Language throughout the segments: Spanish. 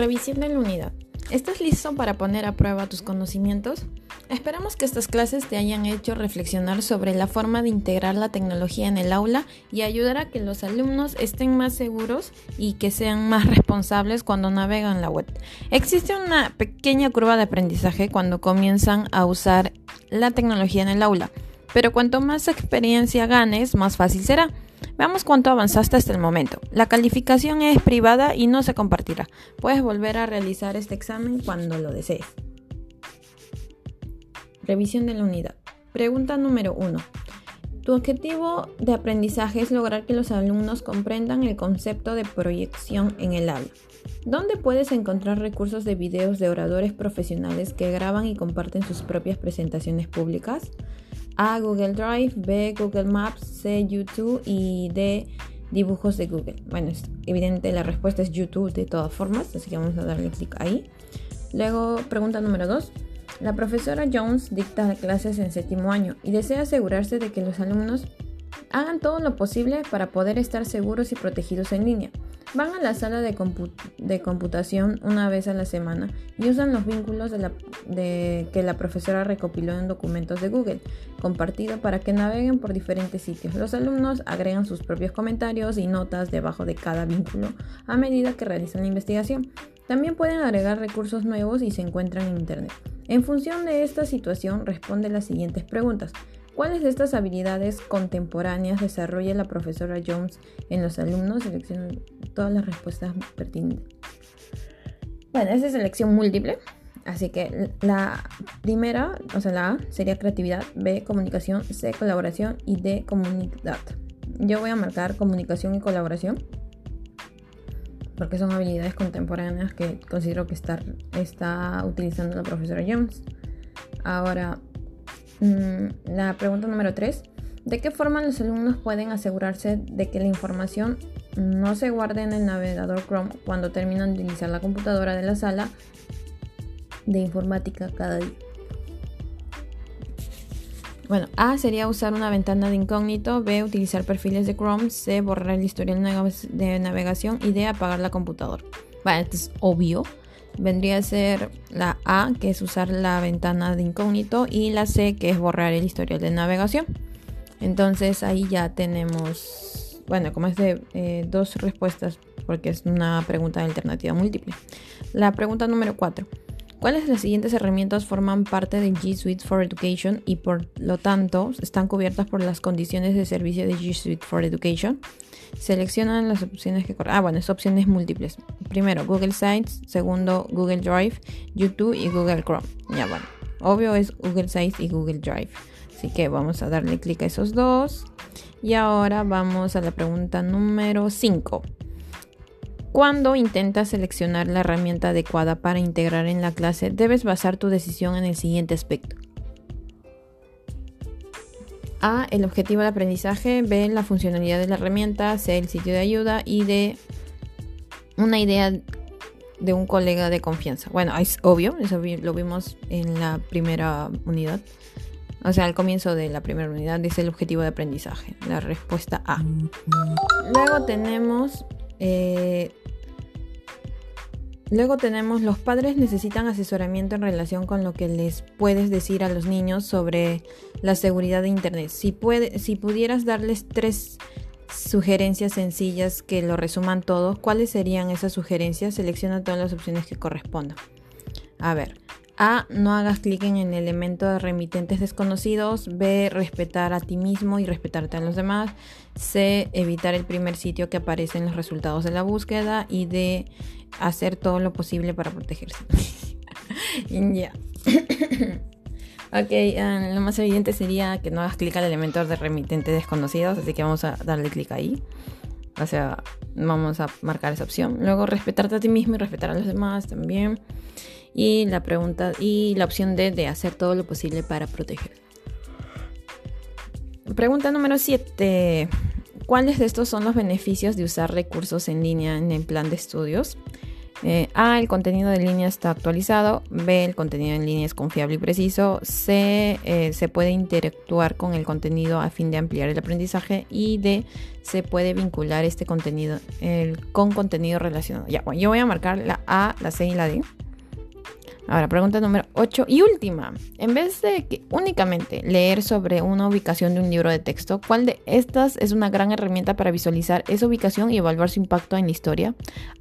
Revisión de la unidad. ¿Estás listo para poner a prueba tus conocimientos? Esperamos que estas clases te hayan hecho reflexionar sobre la forma de integrar la tecnología en el aula y ayudar a que los alumnos estén más seguros y que sean más responsables cuando navegan la web. Existe una pequeña curva de aprendizaje cuando comienzan a usar la tecnología en el aula, pero cuanto más experiencia ganes, más fácil será. Veamos cuánto avanzaste hasta el momento. La calificación es privada y no se compartirá. Puedes volver a realizar este examen cuando lo desees. Revisión de la unidad. Pregunta número 1. Tu objetivo de aprendizaje es lograr que los alumnos comprendan el concepto de proyección en el aula. ¿Dónde puedes encontrar recursos de videos de oradores profesionales que graban y comparten sus propias presentaciones públicas? A. Google Drive, B. Google Maps, C. YouTube y D. Dibujos de Google. Bueno, es evidente la respuesta es YouTube de todas formas, así que vamos a darle clic ahí. Luego, pregunta número 2. La profesora Jones dicta clases en séptimo año y desea asegurarse de que los alumnos hagan todo lo posible para poder estar seguros y protegidos en línea. Van a la sala de, computación una vez a la semana y usan los vínculos de que la profesora recopiló en documentos de Google compartido para que naveguen por diferentes sitios. Los alumnos agregan sus propios comentarios y notas debajo de cada vínculo a medida que realizan la investigación. También pueden agregar recursos nuevos y se encuentran en Internet. En función de esta situación, responde las siguientes preguntas. ¿Cuáles de estas habilidades contemporáneas desarrolla la profesora Jones en los alumnos? Selecciona todas las respuestas pertinentes. Bueno, esa es selección múltiple. Así que la primera, o sea, la A sería creatividad, B comunicación, C colaboración y D comunidad. Yo voy a marcar comunicación y colaboración porque son habilidades contemporáneas que considero que está, está utilizando la profesora Jones. Ahora, la pregunta número 3. ¿De qué forma los alumnos pueden asegurarse de que la información no se guarde en el navegador Chrome cuando terminan de utilizar la computadora de la sala de informática cada día? Bueno, A sería usar una ventana de incógnito, B utilizar perfiles de Chrome, C borrar el historial de navegación y D apagar la computadora. Bueno, esto es obvio vendría a ser la A, que es usar la ventana de incógnito, y la C, que es borrar el historial de navegación. Entonces ahí ya tenemos, bueno, como es de eh, dos respuestas, porque es una pregunta alternativa múltiple. La pregunta número 4. ¿Cuáles de las siguientes herramientas forman parte de G Suite for Education y por lo tanto están cubiertas por las condiciones de servicio de G Suite for Education? Seleccionan las opciones que Ah, bueno, es opciones múltiples. Primero, Google Sites. Segundo, Google Drive, YouTube y Google Chrome. Ya, bueno. Obvio es Google Sites y Google Drive. Así que vamos a darle clic a esos dos. Y ahora vamos a la pregunta número 5. Cuando intentas seleccionar la herramienta adecuada para integrar en la clase, debes basar tu decisión en el siguiente aspecto. A. El objetivo de aprendizaje. B. La funcionalidad de la herramienta. C. El sitio de ayuda. Y D. Una idea de un colega de confianza. Bueno, es obvio, eso lo vimos en la primera unidad. O sea, al comienzo de la primera unidad es el objetivo de aprendizaje. La respuesta A. Luego tenemos eh, Luego tenemos los padres necesitan asesoramiento en relación con lo que les puedes decir a los niños sobre la seguridad de Internet. Si, si pudieras darles tres sugerencias sencillas que lo resuman todo, ¿cuáles serían esas sugerencias? Selecciona todas las opciones que correspondan. A ver, A. No hagas clic en el elemento de remitentes desconocidos. B. Respetar a ti mismo y respetarte a los demás. C. Evitar el primer sitio que aparece en los resultados de la búsqueda. Y D hacer todo lo posible para protegerse. ya. ok, ah, lo más evidente sería que no hagas clic al elemento de remitente desconocidos, así que vamos a darle clic ahí. O sea, vamos a marcar esa opción. Luego, respetarte a ti mismo y respetar a los demás también. Y la pregunta y la opción D de hacer todo lo posible para proteger. Pregunta número 7. ¿Cuáles de estos son los beneficios de usar recursos en línea en el plan de estudios? Eh, A, el contenido de línea está actualizado. B, el contenido en línea es confiable y preciso. C, eh, se puede interactuar con el contenido a fin de ampliar el aprendizaje. Y D, se puede vincular este contenido con contenido relacionado. Ya, bueno, yo voy a marcar la A, la C y la D. Ahora, pregunta número 8 y última. En vez de que únicamente leer sobre una ubicación de un libro de texto, ¿cuál de estas es una gran herramienta para visualizar esa ubicación y evaluar su impacto en la historia?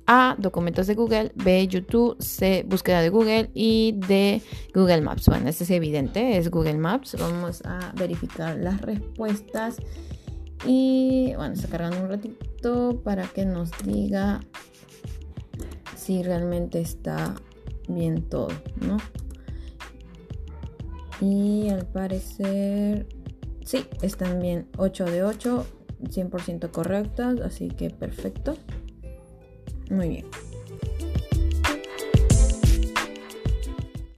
A. Documentos de Google. B. YouTube. C. Búsqueda de Google. Y D. Google Maps. Bueno, este es evidente, es Google Maps. Vamos a verificar las respuestas. Y bueno, está cargando un ratito para que nos diga si realmente está bien todo, ¿no? Y al parecer, sí, están bien 8 de 8, 100% correctas, así que perfecto. Muy bien.